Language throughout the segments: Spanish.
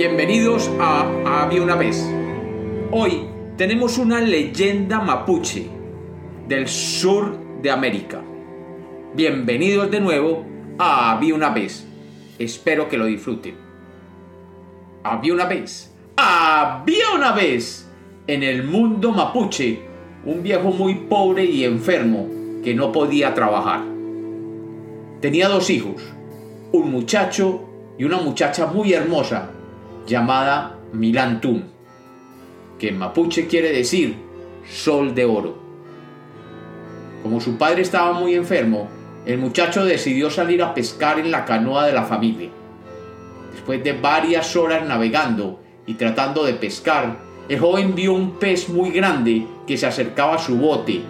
Bienvenidos a Había una vez. Hoy tenemos una leyenda mapuche del sur de América. Bienvenidos de nuevo a Había una vez. Espero que lo disfruten. Había una vez. Había una vez en el mundo mapuche un viejo muy pobre y enfermo que no podía trabajar. Tenía dos hijos, un muchacho y una muchacha muy hermosa llamada Milantún, que en mapuche quiere decir sol de oro. Como su padre estaba muy enfermo, el muchacho decidió salir a pescar en la canoa de la familia. Después de varias horas navegando y tratando de pescar, el joven vio un pez muy grande que se acercaba a su bote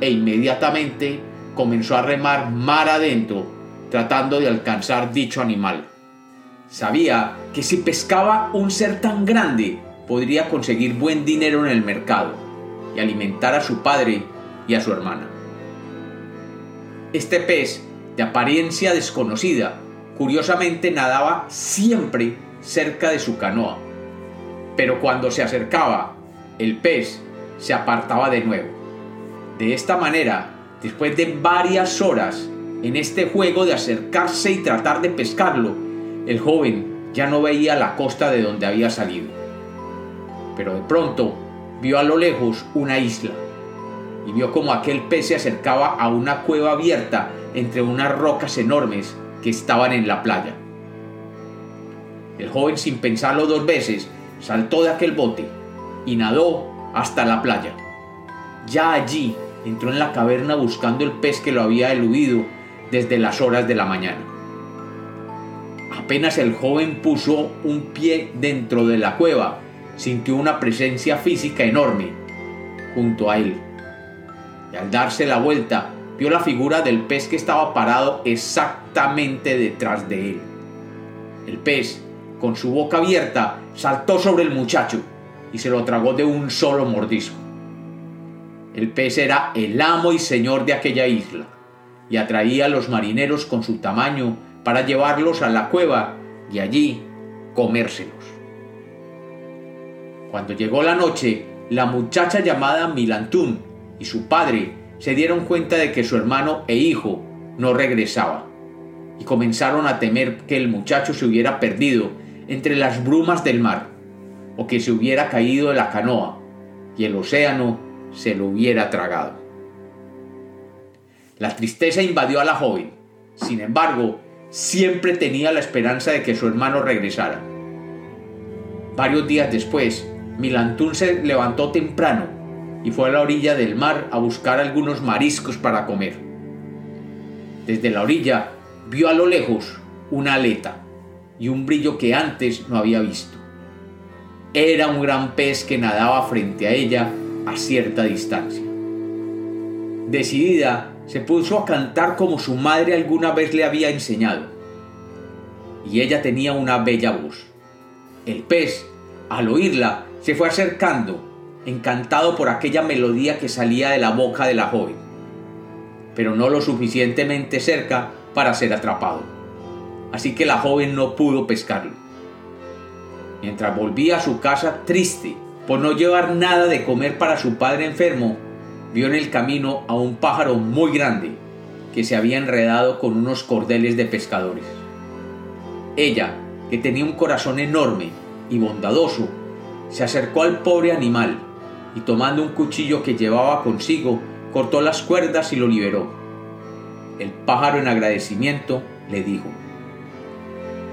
e inmediatamente comenzó a remar mar adentro tratando de alcanzar dicho animal. Sabía que si pescaba un ser tan grande podría conseguir buen dinero en el mercado y alimentar a su padre y a su hermana. Este pez, de apariencia desconocida, curiosamente nadaba siempre cerca de su canoa, pero cuando se acercaba, el pez se apartaba de nuevo. De esta manera, después de varias horas en este juego de acercarse y tratar de pescarlo, el joven ya no veía la costa de donde había salido. Pero de pronto vio a lo lejos una isla y vio como aquel pez se acercaba a una cueva abierta entre unas rocas enormes que estaban en la playa. El joven sin pensarlo dos veces saltó de aquel bote y nadó hasta la playa. Ya allí entró en la caverna buscando el pez que lo había eludido desde las horas de la mañana. Apenas el joven puso un pie dentro de la cueva, sintió una presencia física enorme junto a él. Y al darse la vuelta, vio la figura del pez que estaba parado exactamente detrás de él. El pez, con su boca abierta, saltó sobre el muchacho y se lo tragó de un solo mordisco. El pez era el amo y señor de aquella isla y atraía a los marineros con su tamaño para llevarlos a la cueva y allí comérselos. Cuando llegó la noche, la muchacha llamada Milantún y su padre se dieron cuenta de que su hermano e hijo no regresaban y comenzaron a temer que el muchacho se hubiera perdido entre las brumas del mar o que se hubiera caído de la canoa y el océano se lo hubiera tragado. La tristeza invadió a la joven. Sin embargo, siempre tenía la esperanza de que su hermano regresara. Varios días después, Milantún se levantó temprano y fue a la orilla del mar a buscar algunos mariscos para comer. Desde la orilla vio a lo lejos una aleta y un brillo que antes no había visto. Era un gran pez que nadaba frente a ella a cierta distancia. Decidida, se puso a cantar como su madre alguna vez le había enseñado. Y ella tenía una bella voz. El pez, al oírla, se fue acercando, encantado por aquella melodía que salía de la boca de la joven, pero no lo suficientemente cerca para ser atrapado. Así que la joven no pudo pescarlo. Mientras volvía a su casa triste por no llevar nada de comer para su padre enfermo, vio en el camino a un pájaro muy grande que se había enredado con unos cordeles de pescadores. Ella, que tenía un corazón enorme y bondadoso, se acercó al pobre animal y tomando un cuchillo que llevaba consigo, cortó las cuerdas y lo liberó. El pájaro en agradecimiento le dijo,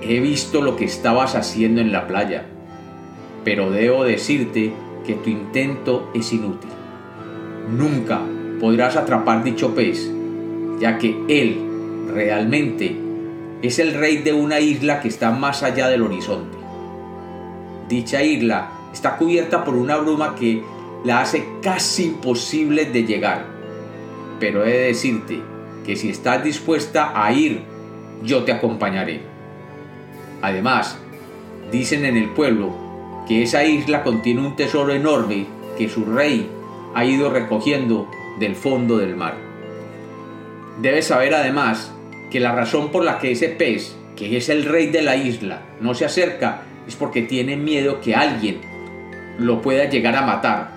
He visto lo que estabas haciendo en la playa, pero debo decirte que tu intento es inútil nunca podrás atrapar dicho pez, ya que él realmente es el rey de una isla que está más allá del horizonte. Dicha isla está cubierta por una bruma que la hace casi imposible de llegar. Pero he de decirte que si estás dispuesta a ir, yo te acompañaré. Además, dicen en el pueblo que esa isla contiene un tesoro enorme que su rey ha ido recogiendo del fondo del mar. Debes saber además que la razón por la que ese pez, que es el rey de la isla, no se acerca, es porque tiene miedo que alguien lo pueda llegar a matar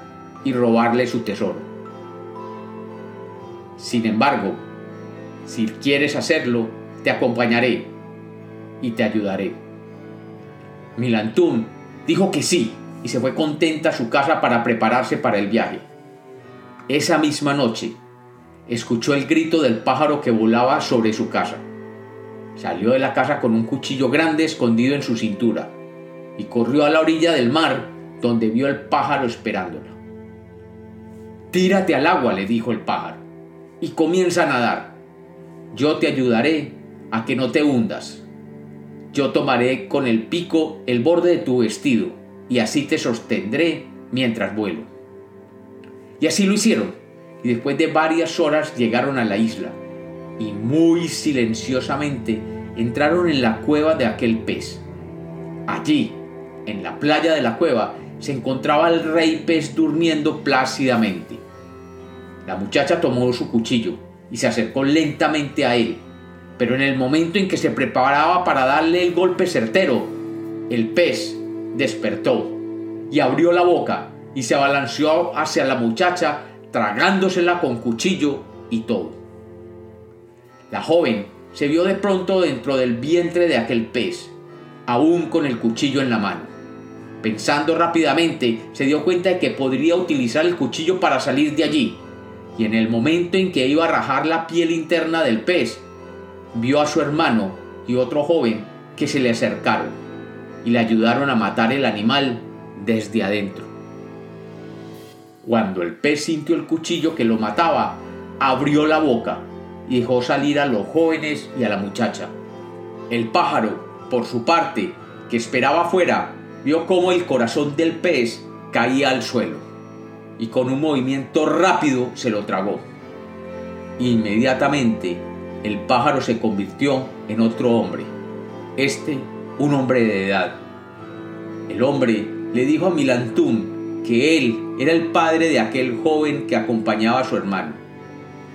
y robarle su tesoro. Sin embargo, si quieres hacerlo, te acompañaré y te ayudaré. Milantún dijo que sí y se fue contenta a su casa para prepararse para el viaje. Esa misma noche, escuchó el grito del pájaro que volaba sobre su casa. Salió de la casa con un cuchillo grande escondido en su cintura y corrió a la orilla del mar donde vio el pájaro esperándola. Tírate al agua, le dijo el pájaro, y comienza a nadar. Yo te ayudaré a que no te hundas. Yo tomaré con el pico el borde de tu vestido y así te sostendré mientras vuelo. Y así lo hicieron, y después de varias horas llegaron a la isla, y muy silenciosamente entraron en la cueva de aquel pez. Allí, en la playa de la cueva, se encontraba el rey pez durmiendo plácidamente. La muchacha tomó su cuchillo y se acercó lentamente a él, pero en el momento en que se preparaba para darle el golpe certero, el pez despertó y abrió la boca y se abalanceó hacia la muchacha, tragándosela con cuchillo y todo. La joven se vio de pronto dentro del vientre de aquel pez, aún con el cuchillo en la mano. Pensando rápidamente, se dio cuenta de que podría utilizar el cuchillo para salir de allí, y en el momento en que iba a rajar la piel interna del pez, vio a su hermano y otro joven que se le acercaron y le ayudaron a matar el animal desde adentro. Cuando el pez sintió el cuchillo que lo mataba, abrió la boca y dejó salir a los jóvenes y a la muchacha. El pájaro, por su parte, que esperaba afuera, vio cómo el corazón del pez caía al suelo y con un movimiento rápido se lo tragó. Inmediatamente el pájaro se convirtió en otro hombre, este un hombre de edad. El hombre le dijo a Milantún que él era el padre de aquel joven que acompañaba a su hermano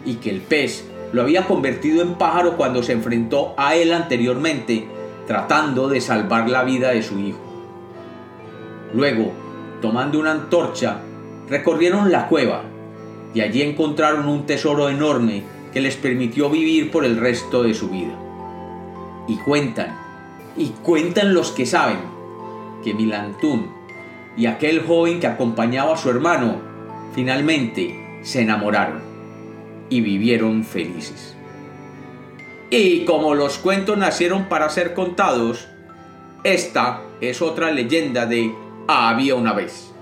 y que el pez lo había convertido en pájaro cuando se enfrentó a él anteriormente tratando de salvar la vida de su hijo. Luego, tomando una antorcha, recorrieron la cueva y allí encontraron un tesoro enorme que les permitió vivir por el resto de su vida. Y cuentan, y cuentan los que saben, que Milantún y aquel joven que acompañaba a su hermano finalmente se enamoraron y vivieron felices. Y como los cuentos nacieron para ser contados, esta es otra leyenda de Había una vez.